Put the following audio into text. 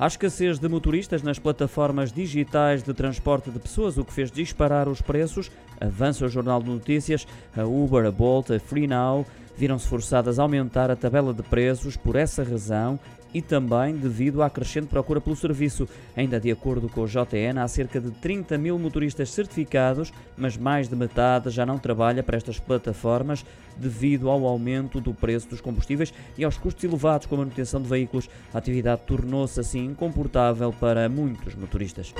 Há escassez de motoristas nas plataformas digitais de transporte de pessoas, o que fez disparar os preços. Avança o Jornal de Notícias, a Uber, a Bolt, a FreeNow viram-se forçadas a aumentar a tabela de preços por essa razão e também devido à crescente procura pelo serviço. Ainda de acordo com o JN, há cerca de 30 mil motoristas certificados, mas mais de metade já não trabalha para estas plataformas devido ao aumento do preço dos combustíveis e aos custos elevados com a manutenção de veículos. A atividade tornou-se assim incomportável para muitos motoristas.